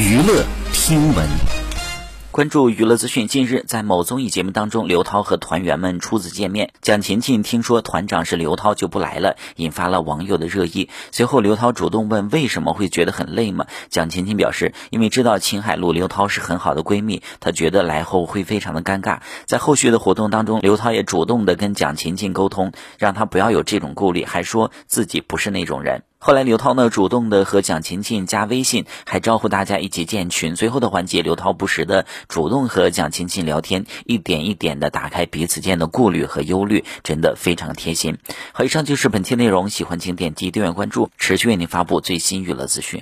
娱乐听闻。关注娱乐资讯。近日，在某综艺节目当中，刘涛和团员们初次见面。蒋勤勤听说团长是刘涛就不来了，引发了网友的热议。随后，刘涛主动问为什么会觉得很累吗？蒋勤勤表示，因为知道秦海璐、刘涛是很好的闺蜜，她觉得来后会非常的尴尬。在后续的活动当中，刘涛也主动的跟蒋勤勤沟通，让她不要有这种顾虑，还说自己不是那种人。后来，刘涛呢主动的和蒋勤勤加微信，还招呼大家一起建群。随后的环节，刘涛不时的主动和蒋勤勤聊天，一点一点的打开彼此间的顾虑和忧虑，真的非常贴心。好，以上就是本期内容，喜欢请点击订阅关注，持续为您发布最新娱乐资讯。